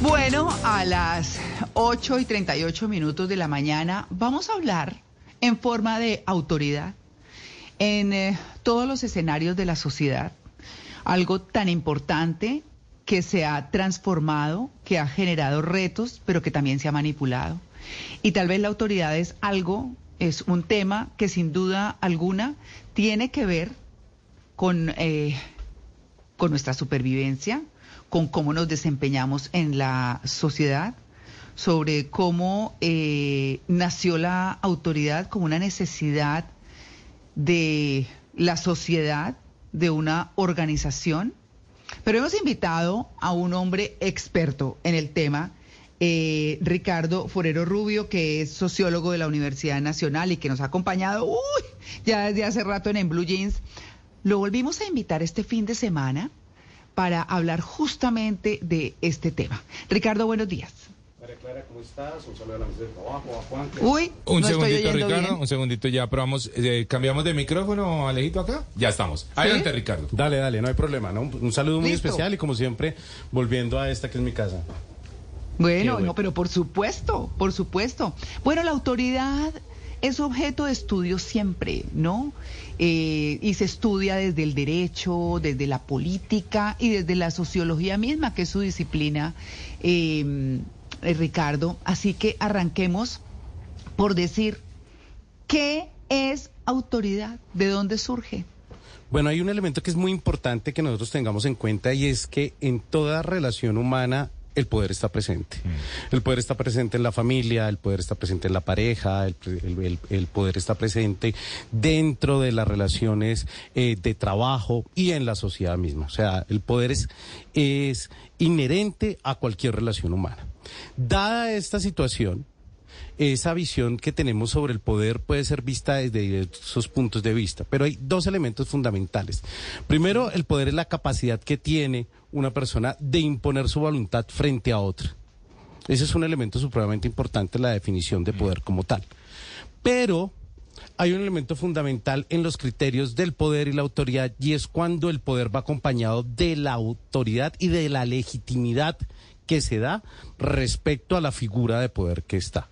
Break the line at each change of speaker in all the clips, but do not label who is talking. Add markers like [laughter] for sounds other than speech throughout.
Bueno, a las 8 y 38 minutos de la mañana vamos a hablar en forma de autoridad en eh, todos los escenarios de la sociedad. Algo tan importante que se ha transformado, que ha generado retos, pero que también se ha manipulado. Y tal vez la autoridad es algo, es un tema que sin duda alguna tiene que ver con, eh, con nuestra supervivencia, con cómo nos desempeñamos en la sociedad, sobre cómo eh, nació la autoridad como una necesidad de la sociedad, de una organización. Pero hemos invitado a un hombre experto en el tema, eh, Ricardo Forero Rubio, que es sociólogo de la Universidad Nacional y que nos ha acompañado uy, ya desde hace rato en, en Blue Jeans. Lo volvimos a invitar este fin de semana para hablar justamente de este tema. Ricardo, buenos días.
María Clara, ¿cómo estás? Un saludo a la mesa de trabajo, a Juan.
Uy,
Un
no
segundito, Ricardo,
bien.
un segundito ya probamos, eh, cambiamos de micrófono, Alejito, acá. Ya estamos. Adelante, Ricardo.
Dale, dale, no hay problema, ¿no? Un, un saludo muy
Listo.
especial y como siempre, volviendo a esta que es mi casa.
Bueno,
bueno.
no, pero por supuesto, por supuesto. Bueno, la autoridad es objeto de estudio siempre, ¿no? Eh, y se estudia desde el derecho, desde la política y desde la sociología misma, que es su disciplina, eh, eh, Ricardo. Así que arranquemos por decir, ¿qué es autoridad? ¿De dónde surge?
Bueno, hay un elemento que es muy importante que nosotros tengamos en cuenta y es que en toda relación humana el poder está presente. El poder está presente en la familia, el poder está presente en la pareja, el, el- el- el poder está presente dentro de las relaciones eh, de trabajo y en la sociedad misma. O sea, el poder es, es inherente a cualquier relación humana. Dada esta situación, esa visión que tenemos sobre el poder puede ser vista desde diversos puntos de vista, pero hay dos elementos fundamentales. Primero, el poder es la capacidad que tiene una persona de imponer su voluntad frente a otra. Ese es un elemento supremamente importante en la definición de poder como tal. Pero hay un elemento fundamental en los criterios del poder y la autoridad y es cuando el poder va acompañado de la autoridad y de la legitimidad que se da respecto a la figura de poder que está.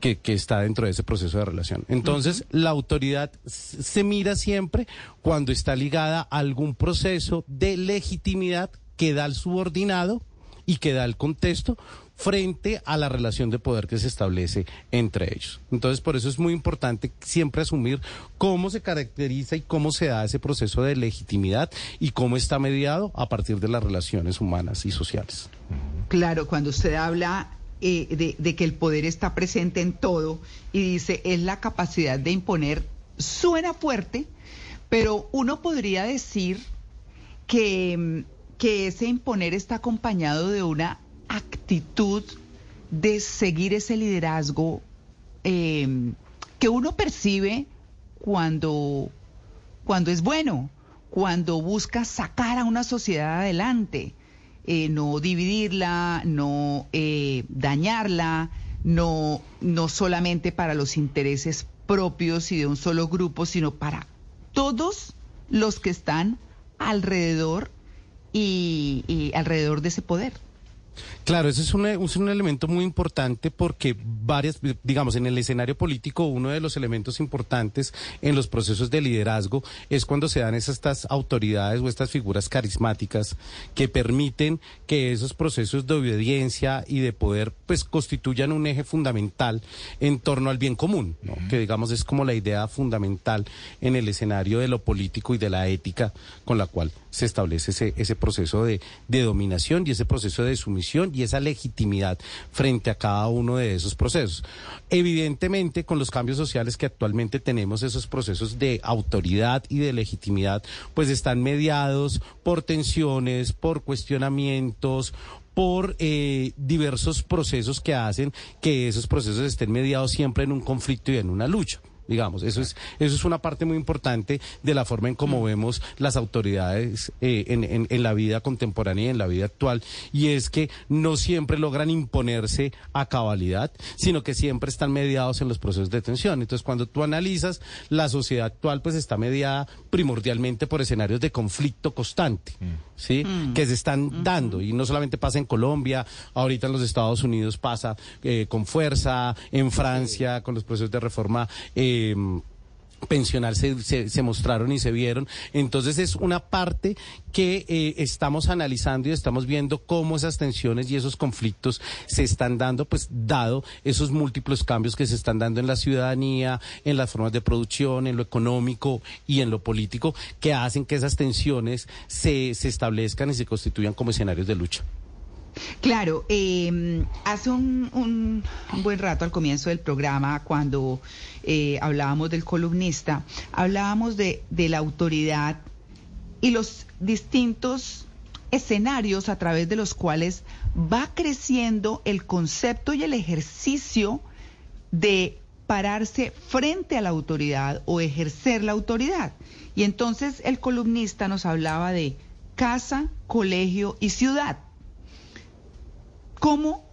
Que, que está dentro de ese proceso de relación. Entonces, la autoridad se mira siempre cuando está ligada a algún proceso de legitimidad que da el subordinado y que da el contexto frente a la relación de poder que se establece entre ellos. Entonces, por eso es muy importante siempre asumir cómo se caracteriza y cómo se da ese proceso de legitimidad y cómo está mediado a partir de las relaciones humanas y sociales.
Claro, cuando usted habla eh, de, de que el poder está presente en todo y dice es la capacidad de imponer, suena fuerte, pero uno podría decir que, mm, que ese imponer está acompañado de una actitud de seguir ese liderazgo eh, que uno percibe cuando, cuando es bueno, cuando busca sacar a una sociedad adelante, eh, no dividirla, no eh, dañarla, no, no solamente para los intereses propios y de un solo grupo, sino para todos los que están alrededor y, y alrededor de ese poder.
Claro, ese es un, es un elemento muy importante porque varias, digamos, en el escenario político, uno de los elementos importantes en los procesos de liderazgo es cuando se dan esas, estas autoridades o estas figuras carismáticas que permiten que esos procesos de obediencia y de poder pues constituyan un eje fundamental en torno al bien común, ¿no? que digamos es como la idea fundamental en el escenario de lo político y de la ética con la cual se establece ese, ese proceso de, de dominación y ese proceso de sumisión y esa legitimidad frente a cada uno de esos procesos. Evidentemente, con los cambios sociales que actualmente tenemos, esos procesos de autoridad y de legitimidad, pues están mediados por tensiones, por cuestionamientos, por eh, diversos procesos que hacen que esos procesos estén mediados siempre en un conflicto y en una lucha. Digamos. Eso es, eso es una parte muy importante de la forma en cómo
Mm.
vemos las autoridades eh, en, en- en la vida contemporánea y en la vida actual, y es que no siempre logran imponerse a cabalidad, sino que siempre están mediados en los procesos de tensión. Entonces, cuando tú analizas, la sociedad actual pues está mediada primordialmente por escenarios de conflicto constante, ¿sí? Que se están dando, y no solamente pasa en Colombia, ahorita en los Estados Unidos pasa eh, con fuerza, en Francia con los procesos de reforma. eh, pensional se, se, se mostraron y se vieron. Entonces es una parte que eh, estamos analizando y estamos viendo cómo esas tensiones y esos conflictos se están dando, pues dado esos múltiples cambios que se están dando en la ciudadanía, en las formas de producción, en lo económico y en lo político, que hacen que esas tensiones se, se establezcan y se constituyan como escenarios de lucha.
Claro, eh, hace un, buen rato al comienzo del programa, cuando eh, hablábamos del columnista, hablábamos de la autoridad y los distintos escenarios a través de los cuales va creciendo el concepto y el ejercicio de pararse frente a la autoridad o ejercer la autoridad. Y entonces el columnista nos hablaba de casa, colegio y ciudad. ¿Cómo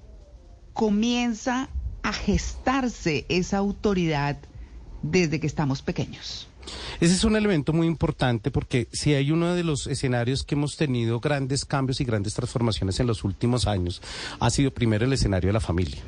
comienza a gestarse esa autoridad desde que estamos pequeños?
Ese es un elemento muy importante porque si hay uno de los escenarios que hemos tenido grandes cambios y grandes transformaciones en los últimos años, ha sido primero el escenario de la familia.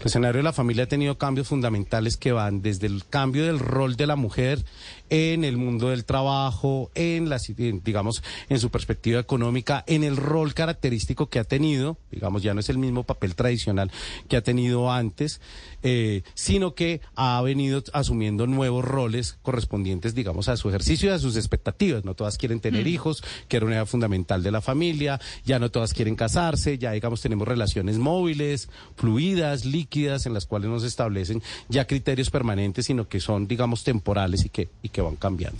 El escenario de la familia ha tenido cambios fundamentales que van desde el cambio del rol de la mujer en el mundo del trabajo, en la, digamos, en su perspectiva económica, en el rol característico que ha tenido, digamos, ya no es el mismo papel tradicional que ha tenido antes, eh, sino que ha venido asumiendo nuevos roles correspondientes, digamos, a su ejercicio y a sus expectativas. No todas quieren tener hijos, que era una idea fundamental de la familia, ya no todas quieren casarse, ya, digamos, tenemos relaciones móviles, fluidas, líquidas, en las cuales no se establecen ya criterios permanentes, sino que son, digamos, temporales y que, y que van cambiando.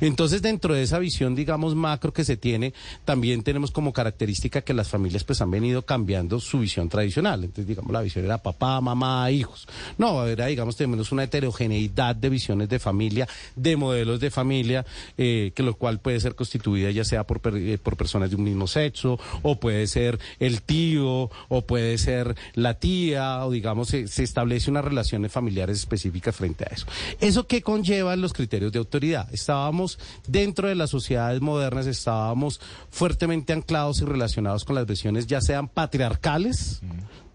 Entonces, dentro de esa visión, digamos, macro que se tiene, también tenemos como característica que las familias pues han venido cambiando su visión tradicional. Entonces, digamos, la visión era papá, mamá, hijos. No, ahora, digamos, tenemos una heterogeneidad de visiones de familia, de modelos de familia, eh, que lo cual puede ser constituida ya sea por, eh, por personas de un mismo sexo, o puede ser el tío, o puede ser la tía, o digamos, se, se establece unas relaciones familiares específicas frente a eso. ¿Eso qué conlleva los criterios de autoridad? Estábamos dentro de las sociedades modernas, estábamos fuertemente anclados y relacionados con las visiones ya sean patriarcales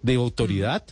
de autoridad,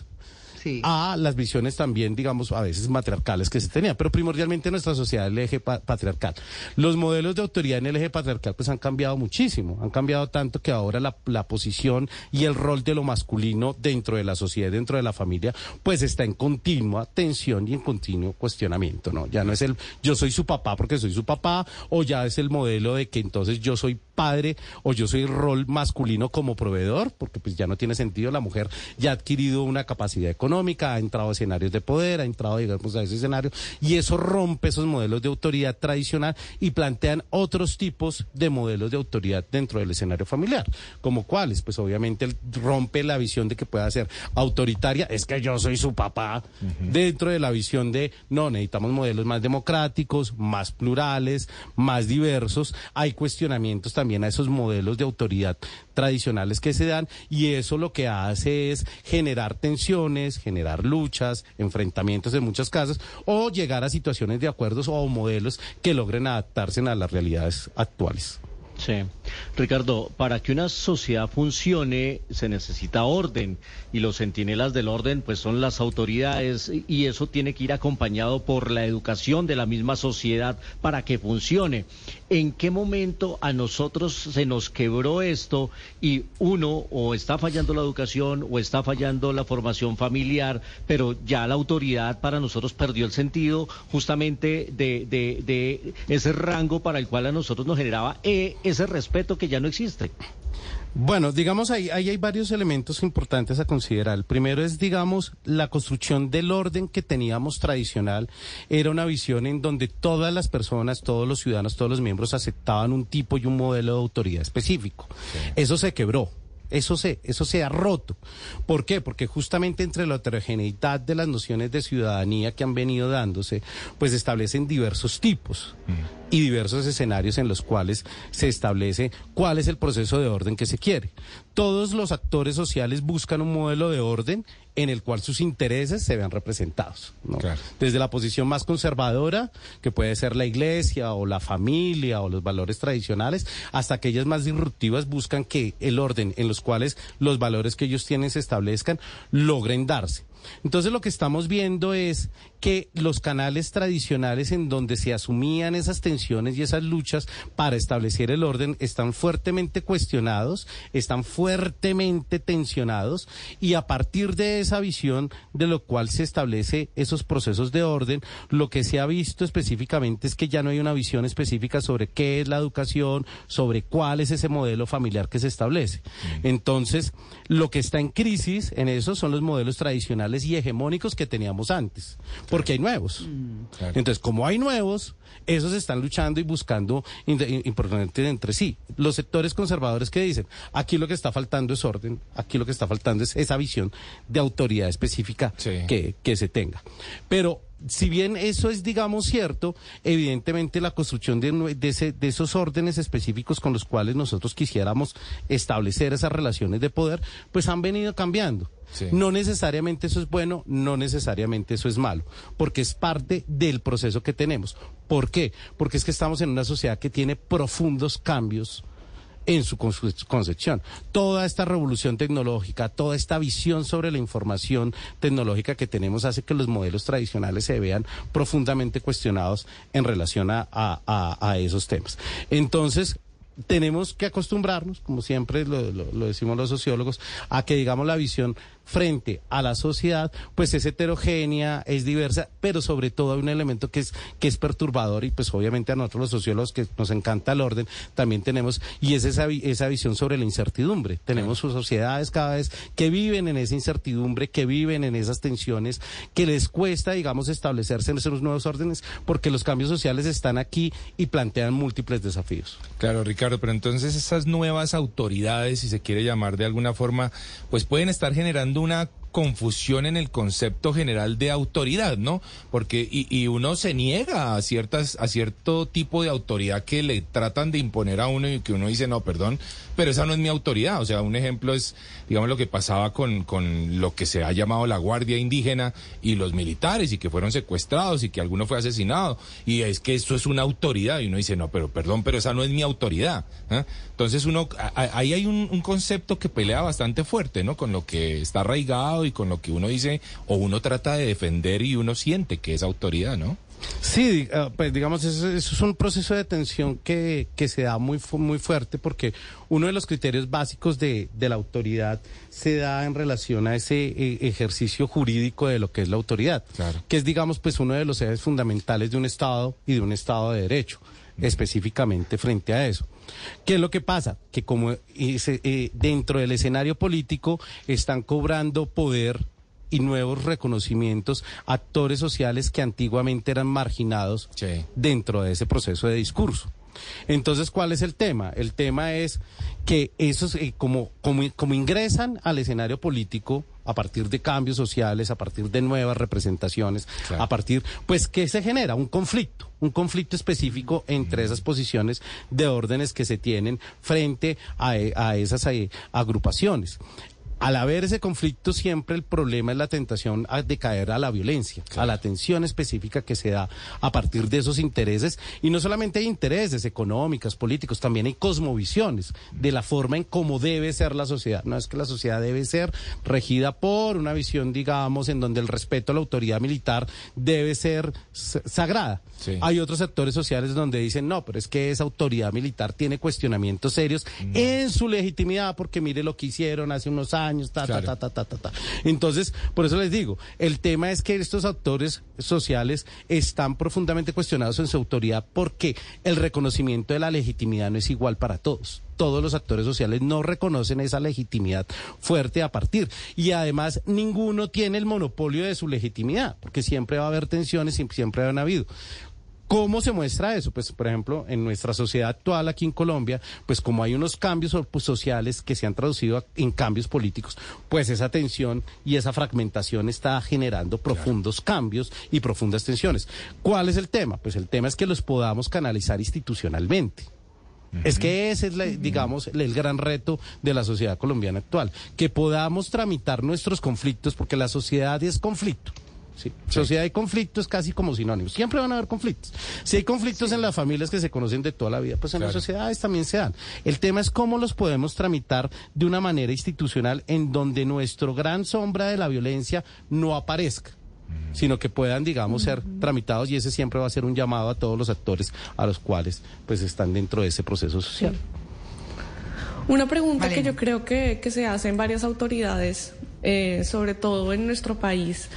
A las visiones también, digamos, a veces matriarcales que se tenían, pero primordialmente nuestra sociedad el eje pa- patriarcal. Los modelos de autoridad en el eje patriarcal pues han cambiado muchísimo, han cambiado tanto que ahora la, posición y el rol de lo masculino dentro de la sociedad, dentro de la familia, pues está en continua tensión y en continuo cuestionamiento, ¿no? Ya no es el yo soy su papá porque soy su papá, o ya es el modelo de que entonces yo soy padre o yo soy rol masculino como proveedor, porque pues ya no tiene sentido, la mujer ya ha adquirido una capacidad económica, ha entrado a escenarios de poder, ha entrado, digamos, a ese escenario, y eso rompe esos modelos de autoridad tradicional y plantean otros tipos de modelos de autoridad dentro del escenario familiar, como cuáles, pues obviamente rompe la visión de que pueda ser autoritaria, es que yo soy su papá, dentro de la visión de, no, necesitamos modelos más democráticos, más plurales, más diversos, hay cuestionamientos también a esos modelos de autoridad tradicionales que se dan y eso lo que hace es generar tensiones, generar luchas, enfrentamientos en muchos casos o llegar a situaciones de acuerdos o modelos que logren adaptarse a las realidades actuales.
Sí. Ricardo, para que una sociedad funcione se necesita orden y los centinelas del orden pues son las autoridades y eso tiene que ir acompañado por la educación de la misma sociedad para que funcione. ¿En qué momento a nosotros se nos quebró esto y uno o está fallando la educación o está fallando la formación familiar, pero ya la autoridad para nosotros perdió el sentido justamente de, de, de ese rango para el cual a nosotros nos generaba eh, ese respeto que ya no existe?
Bueno, digamos, ahí, ahí hay varios elementos importantes a considerar. El primero es, digamos, la construcción del orden que teníamos tradicional. Era una visión en donde todas las personas, todos los ciudadanos, todos los miembros aceptaban un tipo y un modelo de autoridad específico. Eso se quebró. Eso se, eso se ha roto. ¿Por qué? Porque justamente entre la heterogeneidad de las nociones de ciudadanía que han venido dándose, pues establecen diversos tipos y diversos escenarios en los cuales se establece cuál es el proceso de orden que se quiere. Todos los actores sociales buscan un modelo de orden en el cual sus intereses se vean representados. Desde la posición más conservadora, que puede ser la iglesia o la familia o los valores tradicionales, hasta aquellas más disruptivas buscan que el orden en los cuales los valores que ellos tienen se establezcan logren darse. Entonces lo que estamos viendo es que los canales tradicionales en donde se asumían esas tensiones y esas luchas para establecer el orden están fuertemente cuestionados, están fuertemente tensionados y a partir de esa visión de lo cual se establece esos procesos de orden, lo que se ha visto específicamente es que ya no hay una visión específica sobre qué es la educación, sobre cuál es ese modelo familiar que se establece. Mm. Entonces, lo que está en crisis en eso son los modelos tradicionales y hegemónicos que teníamos antes porque hay nuevos. Mm. Entonces, como hay nuevos, esos están luchando y buscando importante entre sí. Los sectores conservadores que dicen, aquí lo que está faltando es orden, aquí lo que está faltando es esa visión de autoridad específica que, que se tenga. Pero si bien eso es, digamos, cierto, evidentemente la construcción de, de, esos órdenes específicos con los cuales nosotros quisiéramos establecer esas relaciones de poder, pues han venido cambiando. No necesariamente eso es bueno, no necesariamente eso es malo, porque es parte del proceso que tenemos. ¿Por qué? Porque es que estamos en una sociedad que tiene profundos cambios en su concepción. Toda esta revolución tecnológica, toda esta visión sobre la información tecnológica que tenemos hace que los modelos tradicionales se vean profundamente cuestionados en relación a, esos temas. Entonces, tenemos que acostumbrarnos, como siempre lo, decimos los sociólogos, a que digamos la visión frente a la sociedad, pues es heterogénea, es diversa, pero sobre todo hay un elemento que es, que es perturbador y pues obviamente a nosotros los sociólogos que nos encanta el orden, también tenemos, y es esa, esa visión sobre la incertidumbre. Tenemos sociedades cada vez que viven en esa incertidumbre, que viven en esas tensiones, que les cuesta, digamos, establecerse en esos nuevos órdenes, porque los cambios sociales están aquí y plantean múltiples desafíos.
Claro, Ricardo, pero entonces esas nuevas autoridades, si se quiere llamar de alguna forma, pues pueden estar generando una confusión en el concepto general de autoridad, ¿no? Porque y, y, uno se niega a ciertas a cierto tipo de autoridad que le tratan de imponer a uno y que uno dice no, perdón, pero esa no es mi autoridad. O sea, un ejemplo es, digamos, lo que pasaba con con lo que se ha llamado la Guardia Indígena y los militares y que fueron secuestrados y que alguno fue asesinado y es que eso es una autoridad y uno dice no, pero perdón, pero esa no es mi autoridad. Entonces uno ahí hay un, un concepto que pelea bastante fuerte, ¿no? Con lo que está arraigado y con lo que uno dice o uno trata de defender y uno siente que es autoridad, ¿no?
Sí, eh, pues digamos, eso, es un proceso de tensión que, que se da muy, muy fuerte porque uno de los criterios básicos de, de la autoridad se da en relación a ese eh, ejercicio jurídico de lo que es la autoridad, que es, digamos, pues uno de los ejes fundamentales de un Estado y de un Estado de Derecho, específicamente frente a eso. ¿Qué es lo que pasa? Que como eh, dentro del escenario político están cobrando poder y nuevos reconocimientos actores sociales que antiguamente eran marginados dentro de ese proceso de discurso. Entonces, ¿cuál es el tema? El tema es que esos, eh, como, como, ingresan al escenario político a partir de cambios sociales, a partir de nuevas representaciones, a partir, pues, ¿qué se genera? Un conflicto, un conflicto específico entre esas posiciones de órdenes que se tienen frente a, a esas eh, agrupaciones al haber ese conflicto siempre el problema es la tentación de caer a la violencia, a la tensión específica que se da a partir de esos intereses. Y no solamente hay intereses económicos, políticos, también hay cosmovisiones de la forma en cómo debe ser la sociedad. No es que la sociedad debe ser regida por una visión, digamos, en donde el respeto a la autoridad militar debe ser sagrada. Hay otros sectores sociales donde dicen, no, pero es que esa autoridad militar tiene cuestionamientos serios en su legitimidad porque mire lo que hicieron hace unos años años, ta, ta, ta, ta, ta, ta, Entonces, por eso les digo, el tema es que estos actores sociales están profundamente cuestionados en su autoridad porque el reconocimiento de la legitimidad no es igual para todos todos los actores sociales no reconocen esa legitimidad fuerte a partir. Y además ninguno tiene el monopolio de su legitimidad, porque siempre va a haber tensiones y siempre han habido. ¿Cómo se muestra eso? Pues, por ejemplo, en nuestra sociedad actual aquí en Colombia, pues como hay unos cambios pues, sociales que se han traducido en cambios políticos, pues esa tensión y esa fragmentación está generando profundos cambios y profundas tensiones. ¿Cuál es el tema? Pues el tema es que los podamos canalizar institucionalmente. Es que ese es, digamos, el gran reto de la sociedad colombiana actual, que podamos tramitar nuestros conflictos, porque la sociedad es conflicto. Sí. Sociedad y conflicto es casi como sinónimos. Siempre van a haber conflictos. Si hay conflictos en las familias que se conocen de toda la vida, pues en las sociedades también se dan. El tema es cómo los podemos tramitar de una manera institucional en donde nuestro gran sombra de la violencia no aparezca sino que puedan, digamos, ser tramitados y ese siempre va a ser un llamado a todos los actores a los cuales pues están dentro de ese proceso social.
Una pregunta que yo creo que, se hace en varias autoridades, eh, sobre todo en nuestro país,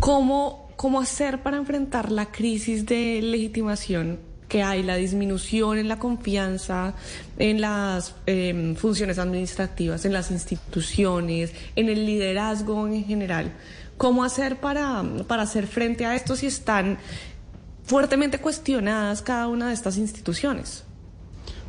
¿cómo, ¿cómo hacer para enfrentar la crisis de legitimación que hay, la disminución en la confianza en las em, funciones administrativas, en las instituciones, en el liderazgo en general? ¿Cómo hacer para, para hacer frente a esto si están fuertemente cuestionadas cada una de estas instituciones?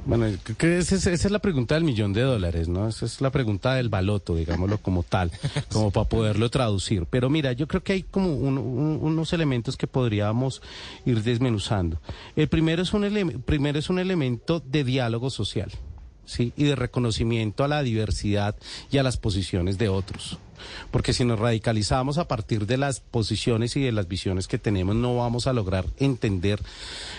Bueno, creo que esa, es la pregunta del millón de dólares, ¿no? Esa es la pregunta del baloto, digámoslo como tal, [laughs] como para poderlo traducir. Pero mira, yo creo que hay como unos elementos que podríamos ir desmenuzando. El primero es un, primero es un elemento de diálogo social, ¿sí? Y de reconocimiento a la diversidad y a las posiciones de otros. Porque si nos radicalizamos a partir de las posiciones y de las visiones que tenemos, no vamos a lograr entender.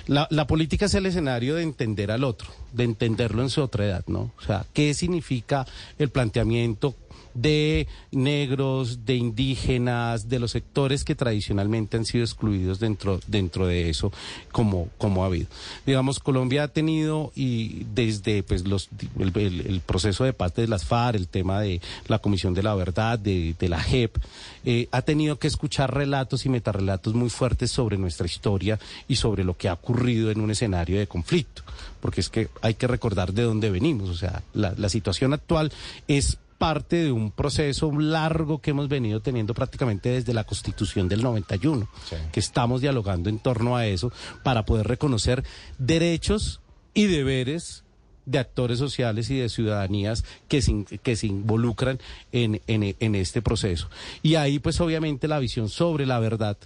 La, la política es el escenario de entender al otro, de entenderlo en su otra edad, ¿no? O sea, ¿qué significa el planteamiento? De negros, de indígenas, de los sectores que tradicionalmente han sido excluidos dentro, dentro de eso, como, como ha habido. Digamos, Colombia ha tenido, y desde pues, los, el, proceso de parte de las FARC, el tema de la Comisión de la Verdad, de, la JEP, eh, ha tenido que escuchar relatos y metarrelatos muy fuertes sobre nuestra historia y sobre lo que ha ocurrido en un escenario de conflicto, porque es que hay que recordar de dónde venimos, o sea, la, la situación actual es parte de un proceso largo que hemos venido teniendo prácticamente desde la Constitución del 91, que estamos dialogando en torno a eso para poder reconocer derechos y deberes de actores sociales y de ciudadanías que se, que se involucran en, en este proceso. Y ahí pues obviamente la visión sobre la verdad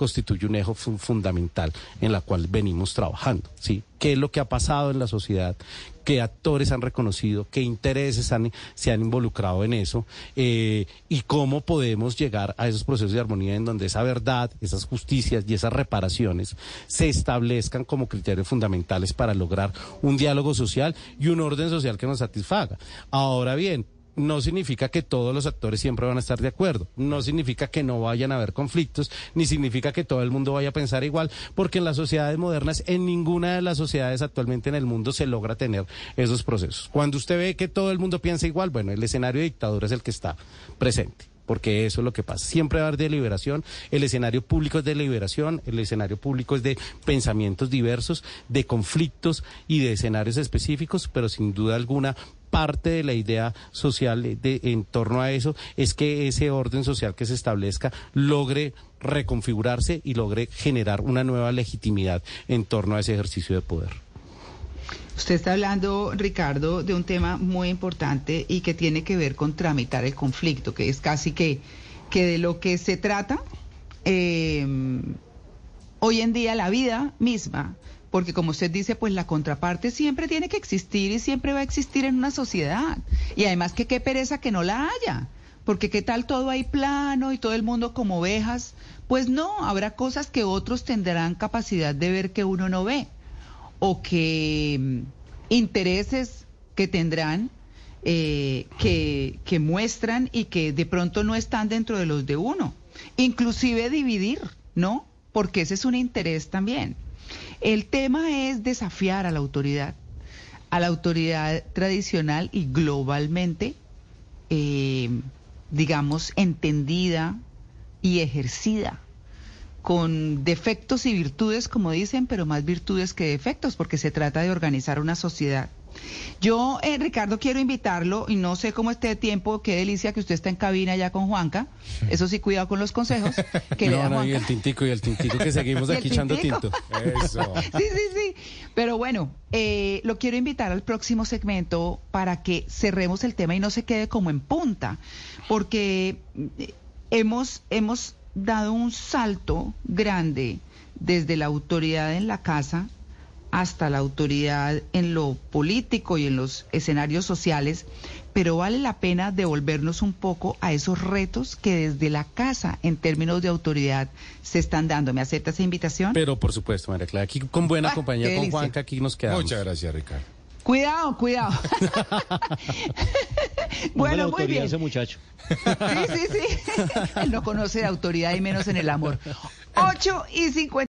constituye un eje fundamental en la cual venimos trabajando, ¿sí? ¿Qué es lo que ha pasado en la sociedad? ¿Qué actores han reconocido? ¿Qué intereses se han involucrado en eso? Eh, ¿Y cómo podemos llegar a esos procesos de armonía en donde esa verdad, esas justicias y esas reparaciones se establezcan como criterios fundamentales para lograr un diálogo social y un orden social que nos satisfaga? Ahora bien, no significa que todos los actores siempre van a estar de acuerdo, no significa que no vayan a haber conflictos, ni significa que todo el mundo vaya a pensar igual, porque en las sociedades modernas, en ninguna de las sociedades actualmente en el mundo se logra tener esos procesos. Cuando usted ve que todo el mundo piensa igual, bueno, el escenario de dictadura es el que está presente porque eso es lo que pasa. Siempre va a haber deliberación, el escenario público es de liberación, el escenario público es de pensamientos diversos, de conflictos y de escenarios específicos, pero sin duda alguna parte de la idea social de, en torno a eso es que ese orden social que se establezca logre reconfigurarse y logre generar una nueva legitimidad en torno a ese ejercicio de poder.
Usted está hablando, Ricardo, de un tema muy importante y que tiene que ver con tramitar el conflicto, que es casi que, que de lo que se trata eh, hoy en día la vida misma porque como usted dice, pues la contraparte siempre tiene que existir y siempre va a existir en una sociedad. Y además que qué pereza que no la haya, porque qué tal todo ahí plano y todo el mundo como ovejas. Pues no, habrá cosas que otros tendrán capacidad de ver que uno no ve, o que mm, intereses que tendrán eh, que, que muestran y que de pronto no están dentro de los de uno. Inclusive dividir, ¿no? Porque ese es un interés también. El tema es desafiar a la autoridad, a la autoridad tradicional y globalmente, eh, digamos, entendida y ejercida con defectos y virtudes, como dicen, pero más virtudes que defectos, porque se trata de organizar una sociedad Yo, eh, Ricardo, quiero invitarlo, y no sé cómo esté de tiempo, qué delicia que usted está en cabina ya con Juanca. Eso sí, cuidado con los consejos. [laughs] Que le da
No, no, y el tintico, y el tintico que seguimos [laughs]
¿Y el
aquí echando tinto. Eso. [laughs]
Sí, sí, sí. Pero bueno, eh, lo quiero invitar al próximo segmento para que cerremos el tema y no se quede como en punta, porque eh, hemos, hemos dado un salto grande desde la autoridad en la casa hasta la autoridad en lo político y en los escenarios sociales, pero vale la pena devolvernos un poco a esos retos que desde la casa, en términos de autoridad, se están dando. ¿Me acepta esa invitación?
Pero por supuesto, María Clara, aquí con buena
Ah,
compañía, con
delicia.
Juanca, aquí nos quedamos.
Muchas gracias, Ricardo.
Cuidado, cuidado. [laughs] [laughs] Bueno, muy bien.
ese muchacho.
Sí, sí, sí. [laughs] Él no conoce de autoridad y menos en el amor. 8 y 50.